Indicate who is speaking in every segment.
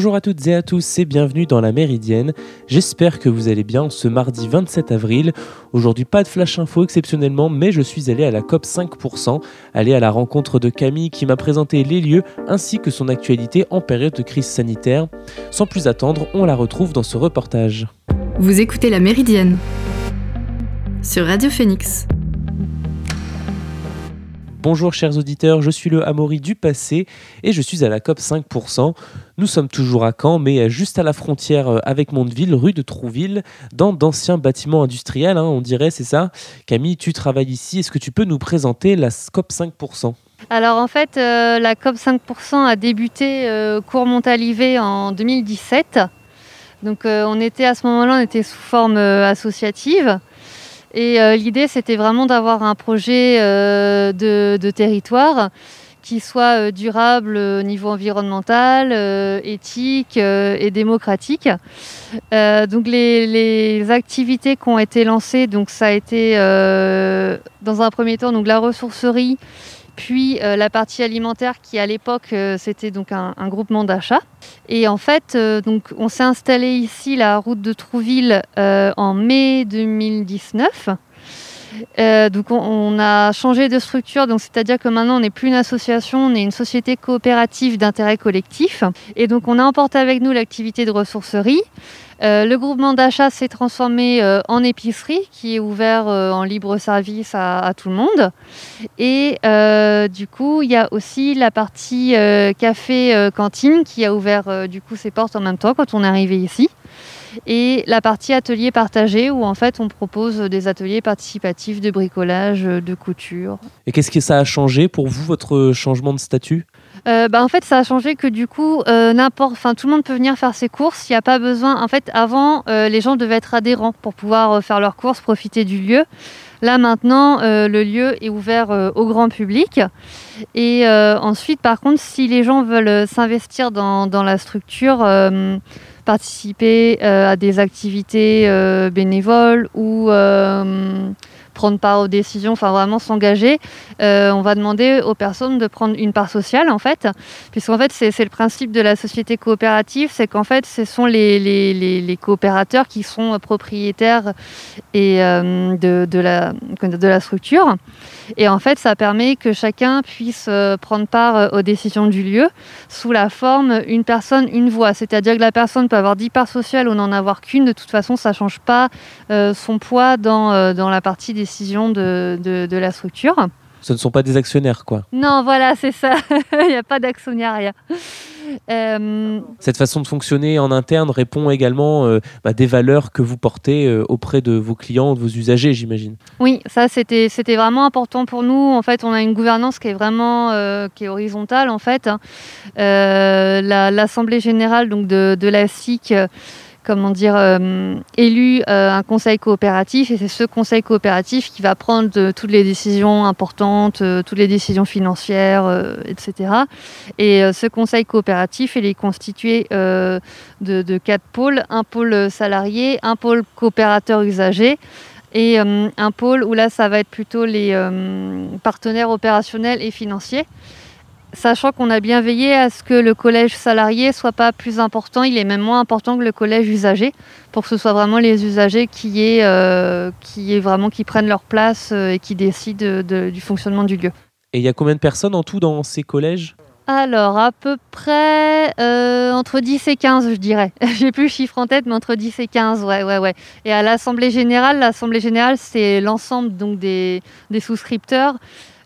Speaker 1: Bonjour à toutes et à tous et bienvenue dans la Méridienne. J'espère que vous allez bien ce mardi 27 avril. Aujourd'hui pas de flash info exceptionnellement mais je suis allé à la COP 5%, allé à la rencontre de Camille qui m'a présenté les lieux ainsi que son actualité en période de crise sanitaire. Sans plus attendre, on la retrouve dans ce reportage.
Speaker 2: Vous écoutez la Méridienne sur Radio Phoenix.
Speaker 1: Bonjour chers auditeurs, je suis le Amaury du passé et je suis à la COP 5%. Nous sommes toujours à Caen, mais juste à la frontière euh, avec Mondeville, rue de Trouville, dans d'anciens bâtiments industriels, hein, on dirait, c'est ça? Camille, tu travailles ici, est-ce que tu peux nous présenter la COP 5%
Speaker 3: alors en fait, euh, la COP 5% a débuté euh, cours en 2017. Donc on était à ce moment-là, on était sous forme associative. Et euh, l'idée, c'était vraiment d'avoir un projet euh, de, territoire qui soit euh, durable au niveau environnemental, éthique et démocratique. donc les, activités qui ont été lancées, donc ça a été dans un premier temps donc la ressourcerie, puis euh, la partie alimentaire qui à l'époque euh, c'était donc un, groupement d'achat. Et en fait, euh, on s'est installé ici la route de Trouville en mai 2019. Donc on, a changé de structure, donc c'est-à-dire que maintenant on n'est plus une association, on est une société coopérative d'intérêt collectif. Et donc on a emporté avec nous l'activité de ressourcerie. Euh, le groupement d'achat s'est transformé euh, en épicerie qui est ouvert euh, en libre service à, tout le monde. Et du coup, il y a aussi la partie café-cantine qui a ouvert du coup ses portes en même temps quand on est arrivé ici. Et la partie atelier partagé où en fait on propose des ateliers participatifs de bricolage, de couture.
Speaker 1: Et qu'est-ce que ça a changé pour vous, votre changement de statut?
Speaker 3: Euh, bah, en fait, ça a changé que du coup, euh, n'importe, enfin, tout le monde peut venir faire ses courses. Il n'y a pas besoin. En fait, avant, euh, les gens devaient être adhérents pour pouvoir faire leurs courses, profiter du lieu. Là maintenant, le lieu est ouvert au grand public. Et ensuite, par contre, si les gens veulent s'investir dans, dans, la structure, participer à des activités bénévoles ou prendre part aux décisions, enfin vraiment s'engager, euh, on va demander aux personnes de prendre une part sociale en fait, puisqu'en fait c'est le principe de la société coopérative, c'est qu'en fait ce sont les, coopérateurs qui sont propriétaires et, euh, de la structure. Et en fait ça permet que chacun puisse euh, prendre part aux décisions du lieu sous la forme une personne, une voix. C'est-à-dire que la personne peut avoir 10 parts sociales ou n'en avoir qu'une, de toute façon ça ne change pas son poids dans, dans la partie des de, de, la structure.
Speaker 1: Ce ne sont pas des actionnaires, quoi.
Speaker 3: Non, voilà, c'est ça. Il n'y a pas d'actionnariat.
Speaker 1: Euh... Cette façon de fonctionner en interne répond également euh, bah, des valeurs que vous portez euh, auprès de vos clients, de vos usagers, j'imagine.
Speaker 3: Oui, ça c'était c'était vraiment important pour nous. En fait, on a une gouvernance qui est vraiment euh, qui est horizontale en fait. Hein. L'assemblée générale donc de, de la SIC comment dire, euh, élu euh, un conseil coopératif et c'est ce conseil coopératif qui va prendre toutes les décisions importantes, euh, toutes les décisions financières, etc. Et ce conseil coopératif, il est constitué de, quatre pôles, un pôle salarié, un pôle coopérateur usager et un pôle où là, ça va être plutôt les partenaires opérationnels et financiers sachant qu'on a bien veillé à ce que le collège salarié soit pas plus important, il est même moins important que le collège usager, pour que ce soit vraiment les usagers qui, est, euh, qui, vraiment, qui prennent leur place euh, et qui décident du fonctionnement du lieu.
Speaker 1: Et il y a combien de personnes en tout dans ces collèges?
Speaker 3: Alors, à peu près euh, entre 10 et 15, je dirais. J'ai plus le chiffre en tête, mais entre 10 et 15, ouais, ouais, ouais. Et à l'Assemblée Générale, l'Assemblée Générale, c'est l'ensemble donc des, des souscripteurs.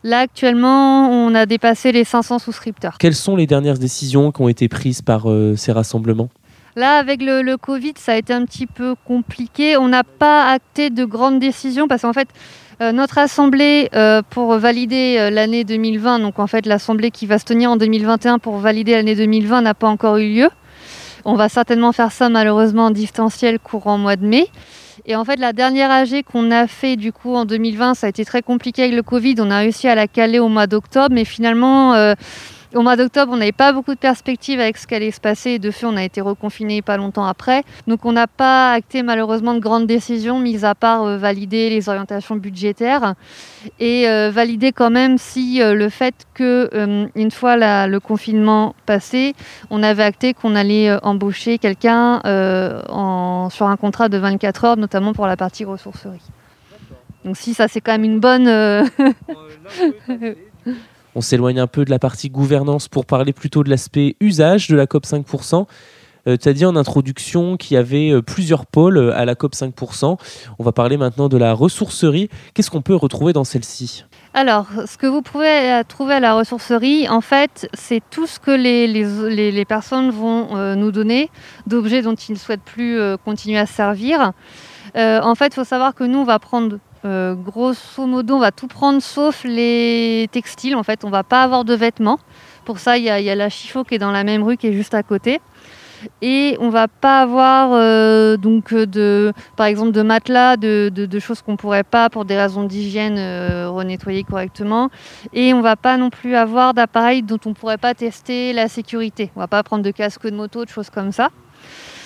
Speaker 3: Là, actuellement, on a dépassé les 500 souscripteurs.
Speaker 1: Quelles sont les dernières décisions qui ont été prises par euh, ces rassemblements?
Speaker 3: Là, avec le, Covid, ça a été un petit peu compliqué. On n'a pas acté de grandes décisions parce qu'en fait, euh, notre assemblée euh, pour valider l'année 2020, donc en fait l'assemblée qui va se tenir en 2021 pour valider l'année 2020 n'a pas encore eu lieu. On va certainement faire ça malheureusement en distanciel courant mois de mai. Et en fait, la dernière AG qu'on a fait du coup en 2020, ça a été très compliqué avec le Covid. On a réussi à la caler au mois d'octobre, mais finalement, euh, au mois d'octobre, on n'avait pas beaucoup de perspectives avec ce qui allait se passer. De fait, on a été reconfiné pas longtemps après. Donc, on n'a pas acté malheureusement de grandes décisions, mis à part euh, valider les orientations budgétaires et euh, valider quand même si euh, le fait que, une fois le confinement passé, on avait acté qu'on allait embaucher quelqu'un sur un contrat de 24 heures, notamment pour la partie ressourcerie. Donc, si ça, c'est quand même une bonne.
Speaker 1: On s'éloigne un peu de la partie gouvernance pour parler plutôt de l'aspect usage de la COP 5%. Euh, tu as dit en introduction qu'il y avait euh, plusieurs pôles euh, à la COP 5%. On va parler maintenant de la ressourcerie. Qu'est-ce qu'on peut retrouver dans celle-ci?
Speaker 3: Alors, ce que vous pouvez trouver à la ressourcerie, en fait, c'est tout ce que les, les, personnes vont nous donner d'objets dont ils ne souhaitent plus continuer à servir. en fait, il faut savoir que nous, on va prendre euh, grosso modo, on va tout prendre sauf les textiles. En fait, on va pas avoir de vêtements. Pour ça, il y, a la Chifo qui est dans la même rue qui est juste à côté. Et on va pas avoir euh, donc de, par exemple, de matelas, de, choses qu'on pourrait pas pour des raisons d'hygiène euh, renettoyer correctement. Et on va pas non plus avoir d'appareils dont on pourrait pas tester la sécurité. On va pas prendre de casque de moto, de choses comme ça.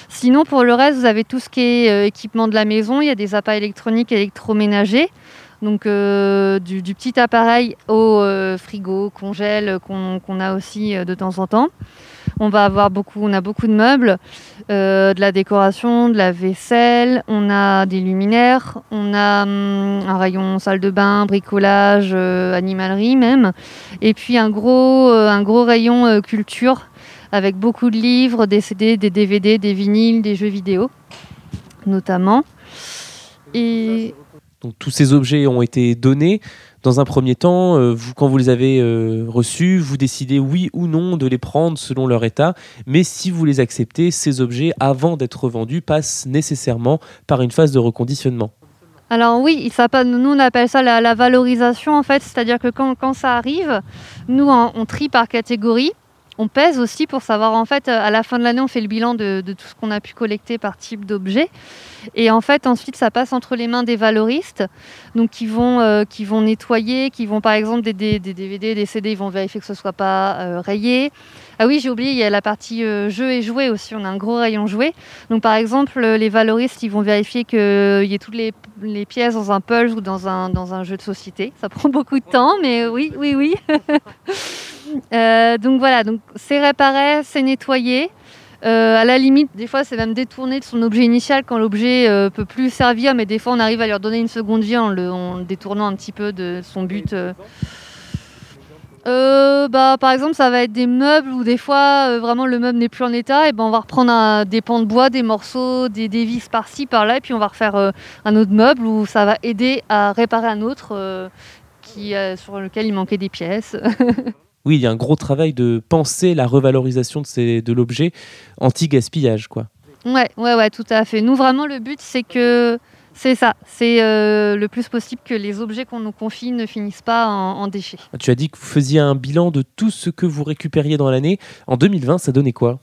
Speaker 3: Sinon, pour le reste, vous avez tout ce qui est euh, équipement de la maison. Il y a des appareils électroniques électroménagers. Donc euh, du, petit appareil au euh, frigo, congèle qu'on a aussi de temps en temps. On va avoir beaucoup, on a beaucoup de meubles, de la décoration, de la vaisselle, on a des luminaires, on a hum, un rayon salle de bain, bricolage, animalerie même, et puis un gros, un gros rayon culture avec beaucoup de livres, des CD, des DVD, des vinyles, des jeux vidéo, notamment.
Speaker 1: Et donc tous ces objets ont été donnés. Dans un premier temps, euh, vous, quand vous les avez euh, reçus, vous décidez oui ou non de les prendre selon leur état. Mais si vous les acceptez, ces objets, avant d'être vendus, passent nécessairement par une phase de reconditionnement.
Speaker 3: Alors oui, ça, nous on appelle ça la, valorisation en fait, c'est-à-dire que quand, quand, ça arrive, nous on trie par catégorie on pèse aussi pour savoir, en fait, à la fin de l'année, on fait le bilan de, tout ce qu'on a pu collecter par type d'objet. Et en fait, ensuite, ça passe entre les mains des valoristes, donc qui vont, euh, nettoyer, qui vont, par exemple, des, DVD, des CD, ils vont vérifier que ce ne soit pas euh, rayé. Ah oui, j'ai oublié, il y a la partie euh, jeux et jouets aussi. On a un gros rayon jouets. Donc, par exemple, les valoristes, ils vont vérifier qu'il y ait toutes les, pièces dans un pulse ou dans un, dans un jeu de société. Ça prend beaucoup de temps, mais oui, oui, oui. Euh, donc voilà, donc c'est réparé, c'est nettoyé. Euh, à la limite, des fois, c'est même détourné de son objet initial quand l'objet euh, peut plus servir, mais des fois, on arrive à lui donner une seconde vie en le, détournant un petit peu de son but. Bah, par exemple, ça va être des meubles où des fois, vraiment, le meuble n'est plus en état, et ben, on va reprendre des pans de bois, des morceaux, des, des vis par-ci, par-là, et puis on va refaire un autre meuble où ça va aider à réparer un autre qui, sur lequel il manquait des pièces.
Speaker 1: oui, il y a un gros travail de penser la revalorisation de, de l'objet anti-gaspillage, quoi.
Speaker 3: Ouais, ouais, ouais, tout à fait. Nous, vraiment, le but, c'est que c'est ça, c'est euh, le plus possible que les objets qu'on nous confie ne finissent pas en, en, déchets.
Speaker 1: Tu as dit que vous faisiez un bilan de tout ce que vous récupériez dans l'année. En 2020, ça donnait quoi?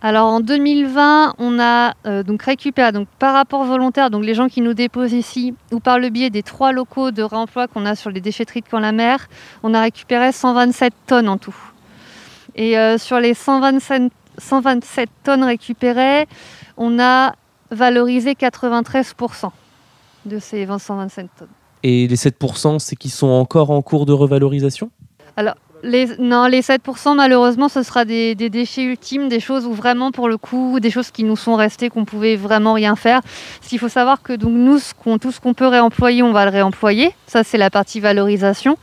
Speaker 3: Alors en 2020, on a euh, donc récupéré donc par rapport volontaire, donc les gens qui nous déposent ici ou par le biais des trois locaux de réemploi qu'on a sur les déchetteries de Camp-la-Mer, on a récupéré 127 tonnes en tout. Et euh, sur les 127, 127 tonnes récupérées, on a valorisé 93% de ces 127 tonnes.
Speaker 1: Et les 7%, c'est qui sont encore en cours de revalorisation?
Speaker 3: Alors, les, non, les 7%, malheureusement, ce sera des, déchets ultimes, des choses où vraiment, pour le coup, des choses qui nous sont restées, qu'on pouvait vraiment rien faire. Ce qu'il faut savoir que donc, nous, tout ce qu'on peut réemployer, on va le réemployer. Ça, c'est la partie valorisation.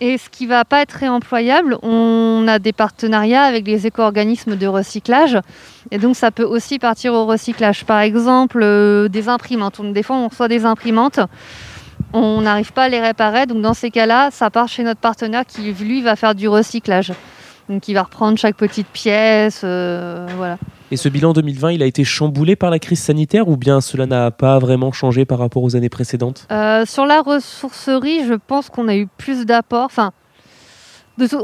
Speaker 3: Et ce qui ne va pas être réemployable, on a des partenariats avec les éco-organismes de recyclage. Et donc, ça peut aussi partir au recyclage. Par exemple, euh, des imprimantes. Des fois, on reçoit des imprimantes on n'arrive pas à les réparer. Donc dans ces cas-là, ça part chez notre partenaire qui, lui, va faire du recyclage. Donc il va reprendre chaque petite pièce. Euh, voilà.
Speaker 1: Et ce bilan 2020, il a été chamboulé par la crise sanitaire ou bien cela n'a pas vraiment changé par rapport aux années précédentes?
Speaker 3: Euh, Sur la ressourcerie, je pense qu'on a eu plus d'apports. Enfin,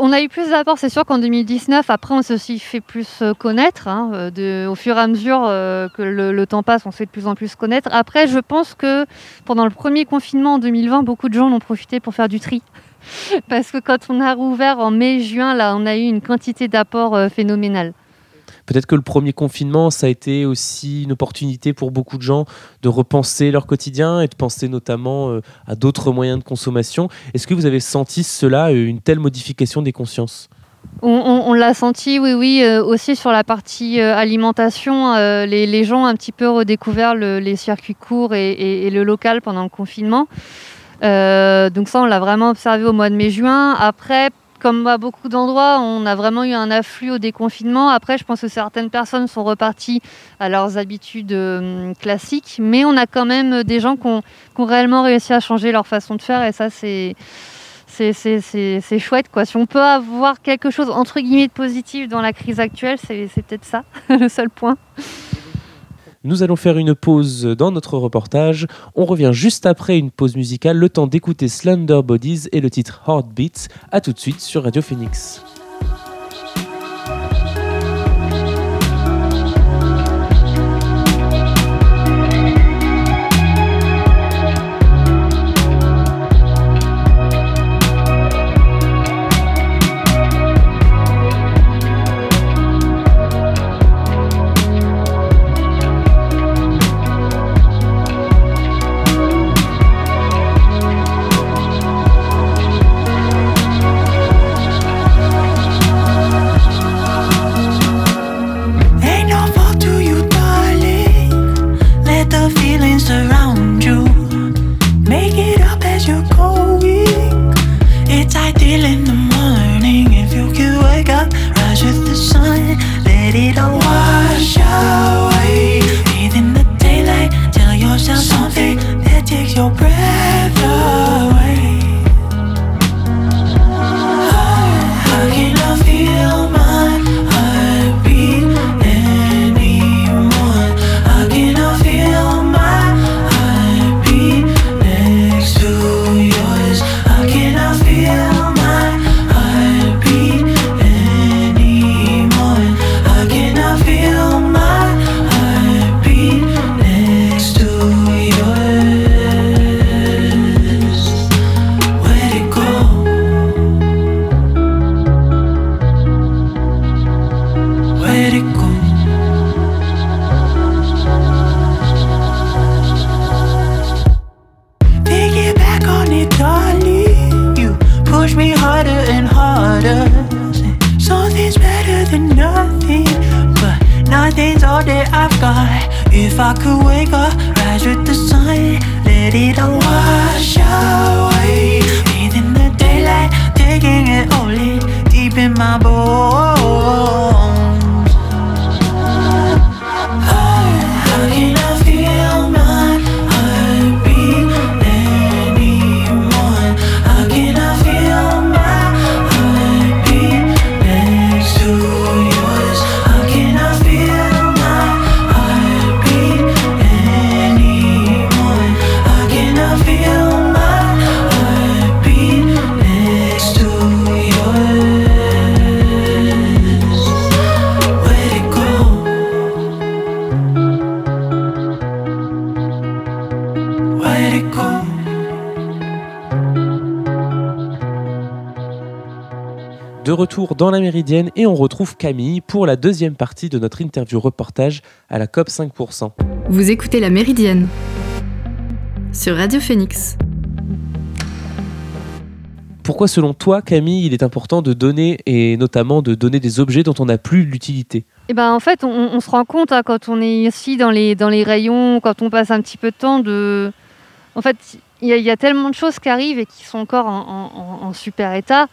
Speaker 3: on a eu plus d'apports, c'est sûr qu'en 2019, après on s'est aussi fait plus euh, connaître. Hein, euh, au fur et à mesure que le, temps passe, on se fait de plus en plus connaître. Après, je pense que pendant le premier confinement en 2020, beaucoup de gens en ont profité pour faire du tri. parce que quand on a rouvert en mai-juin, là, on a eu une quantité d'apports phénoménale.
Speaker 4: Peut-être que le premier confinement, ça a été aussi une opportunité pour beaucoup de gens de repenser leur quotidien et de penser notamment euh, à d'autres moyens de consommation. Est-ce que vous avez senti cela, euh, une telle modification des consciences?
Speaker 3: On, l'a senti, oui, oui, euh, aussi sur la partie alimentation. les, gens ont un petit peu redécouvert les circuits courts et, le local pendant le confinement. donc ça, on l'a vraiment observé au mois de mai-juin. Après, comme à beaucoup d'endroits, on a vraiment eu un afflux au déconfinement. Après, je pense que certaines personnes sont reparties à leurs habitudes euh, classiques, mais on a quand même des gens qui ont, réellement réussi à changer leur façon de faire, et ça, c'est chouette. Si on peut avoir quelque chose entre guillemets de positif dans la crise actuelle, c'est peut-être ça le seul point.
Speaker 4: Nous allons faire une pause dans notre reportage. On revient juste après une pause musicale, le temps d'écouter Slender Bodies et le titre Heartbeats. A tout de suite sur Radio Phoenix. feelings surround you. Make it up as you're going. It's ideal in the retour dans la Méridienne et on retrouve Camille pour la deuxième partie de notre interview reportage à la COP 5%.
Speaker 2: Vous écoutez la Méridienne sur Radio Phoenix.
Speaker 4: Pourquoi selon toi Camille il est important de donner et notamment de donner des objets dont on n'a plus l'utilité?
Speaker 3: Eh ben, en fait, on, se rend compte hein, quand on est ici dans les, dans les rayons, quand on passe un petit peu de temps, de... en fait, il y, a tellement de choses qui arrivent et qui sont encore en super état.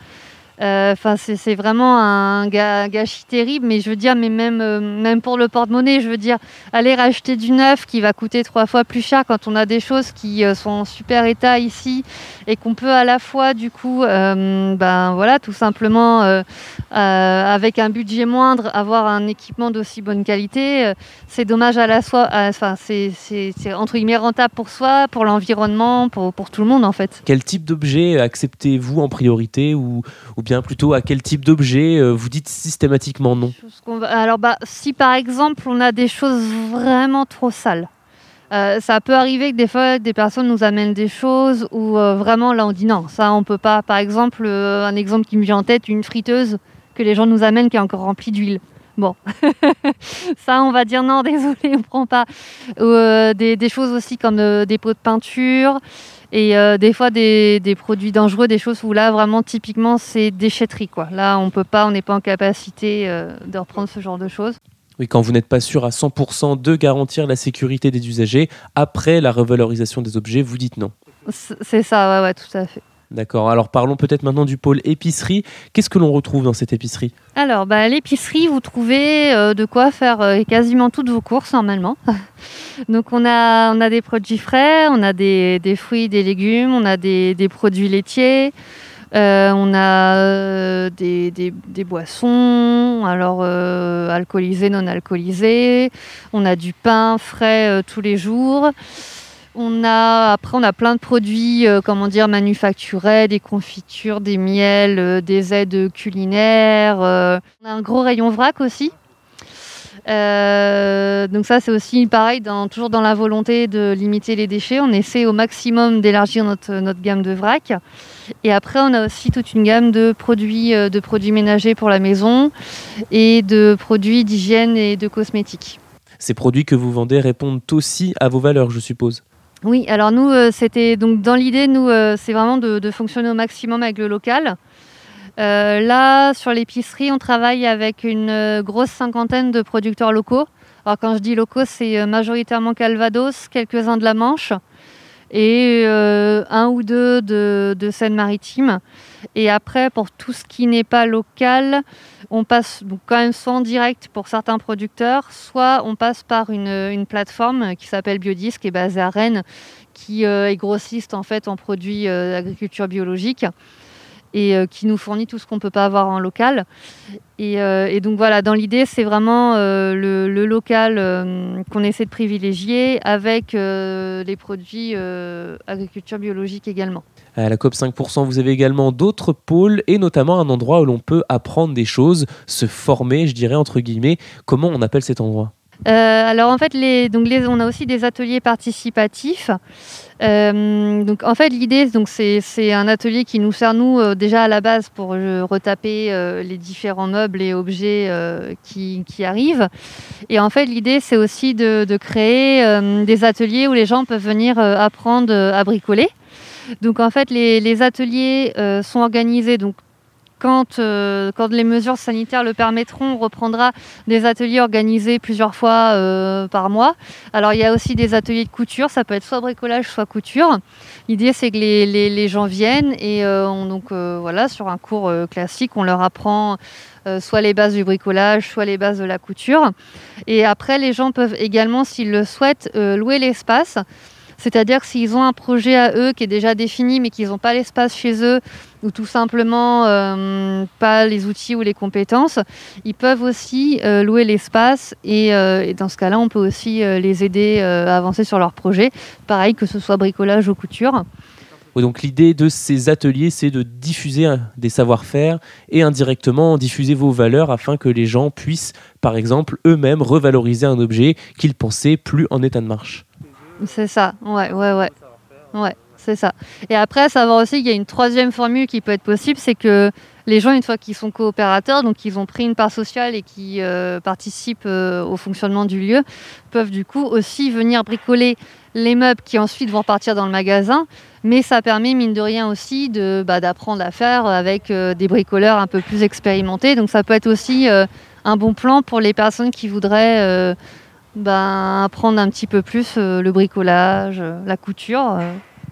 Speaker 3: Euh, enfin, c'est vraiment un gâchis terrible, mais je veux dire, mais même, euh, même pour le porte-monnaie, je veux dire, aller racheter du neuf qui va coûter trois fois plus cher quand on a des choses qui euh, sont en super état ici et qu'on peut à la fois, du coup, ben voilà, tout simplement, avec un budget moindre, avoir un équipement d'aussi bonne qualité. c'est dommage à la fois, enfin, c'est entre guillemets rentable pour soi, pour l'environnement, pour, pour, tout le monde en fait.
Speaker 4: Quel type d'objet acceptez-vous en priorité ou, ou bien plutôt à quel type d'objet euh, vous dites systématiquement non
Speaker 3: Alors bah, si par exemple on a des choses vraiment trop sales, ça peut arriver que des fois des personnes nous amènent des choses où vraiment là on dit non, ça on peut pas. Par exemple, un exemple qui me vient en tête, une friteuse que les gens nous amènent qui est encore remplie d'huile. Bon, ça, on va dire non, désolé, on prend pas. Euh, des, choses aussi comme euh, des pots de peinture et euh, des fois des, produits dangereux, des choses où là, vraiment, typiquement, c'est déchetterie. Quoi. Là, on peut pas, on n'est pas en capacité de reprendre ce genre de choses.
Speaker 1: Oui, quand vous n'êtes pas sûr à 100% de garantir la sécurité des usagers, après la revalorisation des objets, vous dites non.
Speaker 3: C'est ça, ouais, ouais, tout à fait.
Speaker 1: D'accord. Alors parlons peut-être maintenant du pôle épicerie. Qu'est-ce que l'on retrouve dans cette épicerie?
Speaker 3: Alors, bah, l'épicerie, vous trouvez euh, de quoi faire euh, quasiment toutes vos courses normalement. Donc on a, des produits frais, on a des, fruits, des légumes, on a des, produits laitiers. Euh, on a des, des, boissons, alors alcoolisées, non alcoolisées. On a du pain frais tous les jours. On a, après, on a plein de produits, euh, comment dire, manufacturés, des confitures, des miels, euh, des aides culinaires. Euh. On a un gros rayon vrac aussi. donc ça, c'est aussi pareil, toujours dans la volonté de limiter les déchets. On essaie au maximum d'élargir notre, notre gamme de vrac. Et après, on a aussi toute une gamme de produits, de produits ménagers pour la maison et de produits d'hygiène et de cosmétiques.
Speaker 1: Ces produits que vous vendez répondent aussi à vos valeurs, je suppose?
Speaker 3: Oui, alors nous, euh, c'était donc dans l'idée, nous, euh, c'est vraiment de, fonctionner au maximum avec le local. Euh, là, sur l'épicerie, on travaille avec une grosse cinquantaine de producteurs locaux. Alors quand je dis locaux, c'est majoritairement Calvados, quelques-uns de la Manche et un ou deux de, de Seine-Maritime. Et après, pour tout ce qui n'est pas local, on passe donc quand même soit en direct pour certains producteurs, soit on passe par une, plateforme qui s'appelle Biodisc, qui est basée à Rennes, qui euh, est grossiste en fait en produits euh, d'agriculture biologique et euh, qui nous fournit tout ce qu'on ne peut pas avoir en local. Et, donc voilà, dans l'idée, c'est vraiment le, local qu'on essaie de privilégier avec les produits agriculture biologique également.
Speaker 1: À la COP 5%, vous avez également d'autres pôles et notamment un endroit où l'on peut apprendre des choses, se former, je dirais entre guillemets. Comment on appelle cet endroit?
Speaker 3: Euh, alors en fait, les, donc les, on a aussi des ateliers participatifs. Euh, donc en fait, l'idée, donc c'est un atelier qui nous sert nous euh, déjà à la base pour retaper les différents meubles et objets qui, qui, arrivent. Et en fait, l'idée, c'est aussi de, de créer des ateliers où les gens peuvent venir apprendre à bricoler. Donc en fait, les, ateliers euh, sont organisés. Donc quand, euh, quand, les mesures sanitaires le permettront, on reprendra des ateliers organisés plusieurs fois euh, par mois. Alors il y a aussi des ateliers de couture, ça peut être soit bricolage, soit couture. L'idée c'est que les, gens viennent et donc voilà sur un cours classique, on leur apprend soit les bases du bricolage, soit les bases de la couture. Et après les gens peuvent également, s'ils le souhaitent, louer l'espace. C'est-à-dire s'ils ont un projet à eux qui est déjà défini mais qu'ils n'ont pas l'espace chez eux ou tout simplement euh, pas les outils ou les compétences, ils peuvent aussi euh, louer l'espace euh, et, dans ce cas-là, on peut aussi les aider à avancer sur leur projet. Pareil que ce soit bricolage ou couture.
Speaker 1: donc l'idée de ces ateliers, c'est de diffuser des savoir-faire et indirectement diffuser vos valeurs afin que les gens puissent, par exemple, eux-mêmes revaloriser un objet qu'ils pensaient plus en état de marche.
Speaker 3: C'est ça, ouais, ouais, ouais. Ouais, c'est ça. Et après, savoir aussi qu'il y a une troisième formule qui peut être possible, c'est que les gens, une fois qu'ils sont coopérateurs, donc qu'ils ont pris une part sociale et qui euh, participent euh, au fonctionnement du lieu, peuvent du coup aussi venir bricoler les meubles qui ensuite vont partir dans le magasin. Mais ça permet, mine de rien aussi, bah, d'apprendre à faire avec euh, des bricoleurs un peu plus expérimentés. Donc ça peut être aussi un bon plan pour les personnes qui voudraient ben, apprendre un petit peu plus le bricolage, la couture.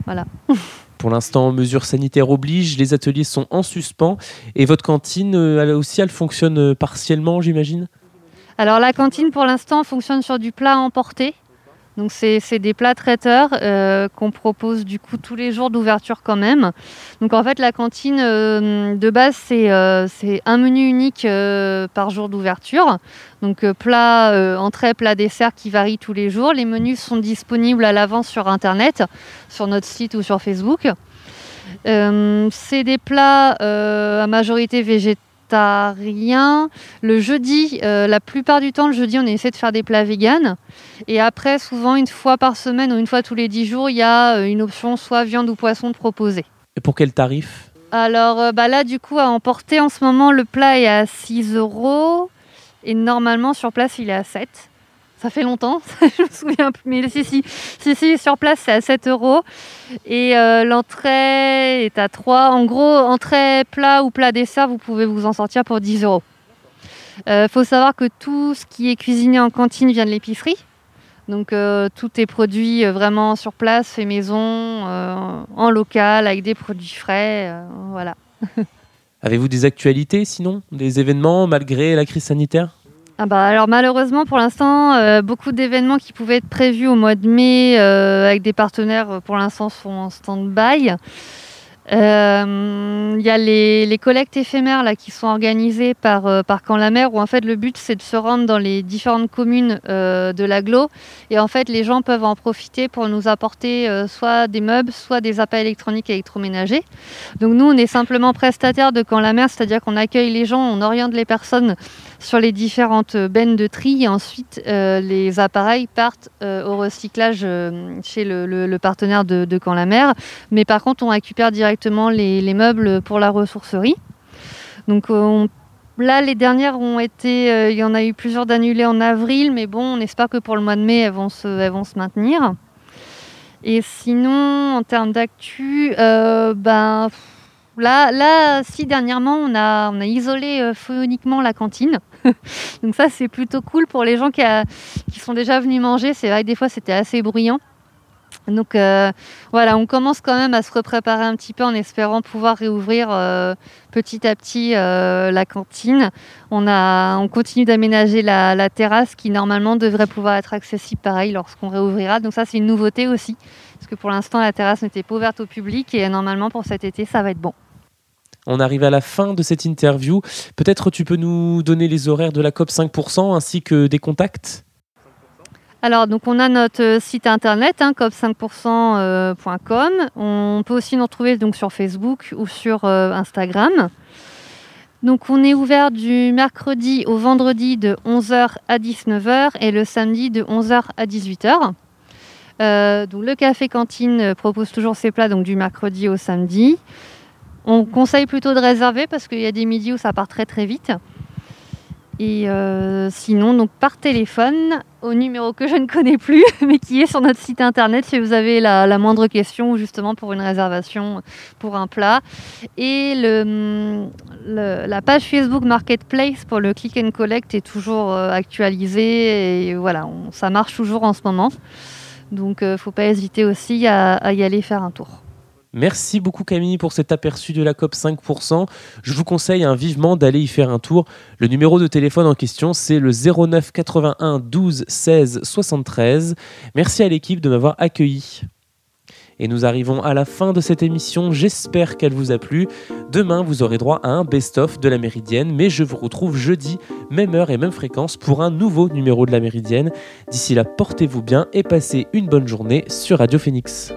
Speaker 3: Euh, voilà.
Speaker 1: Pour l'instant, mesures sanitaires obligent, les ateliers sont en suspens. Et votre cantine, elle aussi, elle fonctionne partiellement, j'imagine?
Speaker 3: Alors la cantine, pour l'instant, fonctionne sur du plat emporté. Donc c'est des plats traiteurs euh, qu'on propose du coup tous les jours d'ouverture quand même. Donc en fait la cantine euh, de base euh, c'est un menu unique par jour d'ouverture. Donc plat, entrée, plat, dessert qui varie tous les jours. Les menus sont disponibles à l'avance sur internet, sur notre site ou sur Facebook. c'est des plats à majorité végétale végétarien. Le jeudi, euh, la plupart du temps, le jeudi, on essaie de faire des plats véganes. Et après, souvent, une fois par semaine ou une fois tous les dix jours, il y a euh, une option soit viande ou poisson de proposer.
Speaker 1: Et pour quel tarif?
Speaker 3: Alors euh, bah là, du coup, à emporter en ce moment, le plat est à 6 euros. Et normalement, sur place, il est à 7. Ça fait longtemps, je me souviens plus. Mais si, si, si, si sur place, c'est à 7 euros. Et euh, l'entrée est à 3. En gros, entrée plat ou plat dessert, vous pouvez vous en sortir pour 10 euros. Il faut savoir que tout ce qui est cuisiné en cantine vient de l'épicerie. Donc euh, tout est produit euh, vraiment sur place, fait maison, euh, en local, avec des produits frais. euh, voilà.
Speaker 1: Avez-vous des actualités sinon? Des événements malgré la crise sanitaire?
Speaker 3: Ah bah alors malheureusement pour l'instant, euh, beaucoup d'événements qui pouvaient être prévus au mois de mai euh, avec des partenaires euh, pour l'instant sont en stand-by. Il y a les, collectes éphémères là, qui sont organisées par, par Camp la Mer où en fait le but c'est de se rendre dans les différentes communes de l'agglo et en fait les gens peuvent en profiter pour nous apporter soit des meubles, soit des appareils électroniques électroménagers. Donc nous on est simplement prestataire de Camp la Mer, c'est-à-dire qu'on accueille les gens, on oriente les personnes sur les différentes bennes de tri et ensuite euh, les appareils partent euh, au recyclage euh, chez le, partenaire de, de Camp la Mer. Mais par contre, on récupère directement les, les meubles pour la ressourcerie. Donc on- là, les dernières ont été, il y en a eu plusieurs d'annulées en avril, mais bon, on espère que pour le mois de mai, elles vont se, maintenir. Et sinon, en termes d'actu, ben, là, si dernièrement, on a, on a isolé euh, phoniquement la cantine. Donc ça, c'est plutôt cool pour les gens qui, sont déjà venus manger. C'est vrai que des fois, c'était assez bruyant. Donc euh, voilà, on commence quand même à se repréparer un petit peu en espérant pouvoir réouvrir euh, petit à petit euh, la cantine. On, continue d'aménager la terrasse qui normalement devrait pouvoir être accessible pareil lorsqu'on réouvrira. Donc ça c'est une nouveauté aussi, parce que pour l'instant la terrasse n'était pas ouverte au public et normalement pour cet été ça va être bon.
Speaker 1: On arrive à la fin de cette interview. Peut-être tu peux nous donner les horaires de la COP 5% ainsi que des contacts?
Speaker 3: Alors, donc on a notre euh, site internet, hein, cop5%.com. On peut aussi nous retrouver donc, sur Facebook ou sur euh, Instagram. Donc, on est ouvert du mercredi au vendredi de 11h à 19h et le samedi de 11h à 18h. Euh, le café cantine euh, propose toujours ses plats donc, du mercredi au samedi. On conseille plutôt de réserver parce qu'il y a des midis où ça part très très vite. Et euh, sinon, par téléphone, au numéro que je ne connais plus, mais qui est sur notre site internet si vous avez la, moindre question justement pour une réservation pour un plat. Et la page Facebook Marketplace pour le click and collect est toujours euh, actualisée et voilà, ça marche toujours en ce moment. Donc, ne faut pas hésiter aussi à y aller faire un tour.
Speaker 1: Merci beaucoup Camille pour cet aperçu de la COP 5%. Je vous conseille hein, vivement d'aller y faire un tour. Le numéro de téléphone en question, c'est le 09 81 12 16 73. Merci à l'équipe de m'avoir accueilli. Et nous arrivons à la fin de cette émission. J'espère qu'elle vous a plu. Demain, vous aurez droit à un best-of de la Méridienne, mais je vous retrouve jeudi, même heure et même fréquence, pour un nouveau numéro de la Méridienne. D'ici là, portez-vous bien et passez une bonne journée sur Radio Phoenix.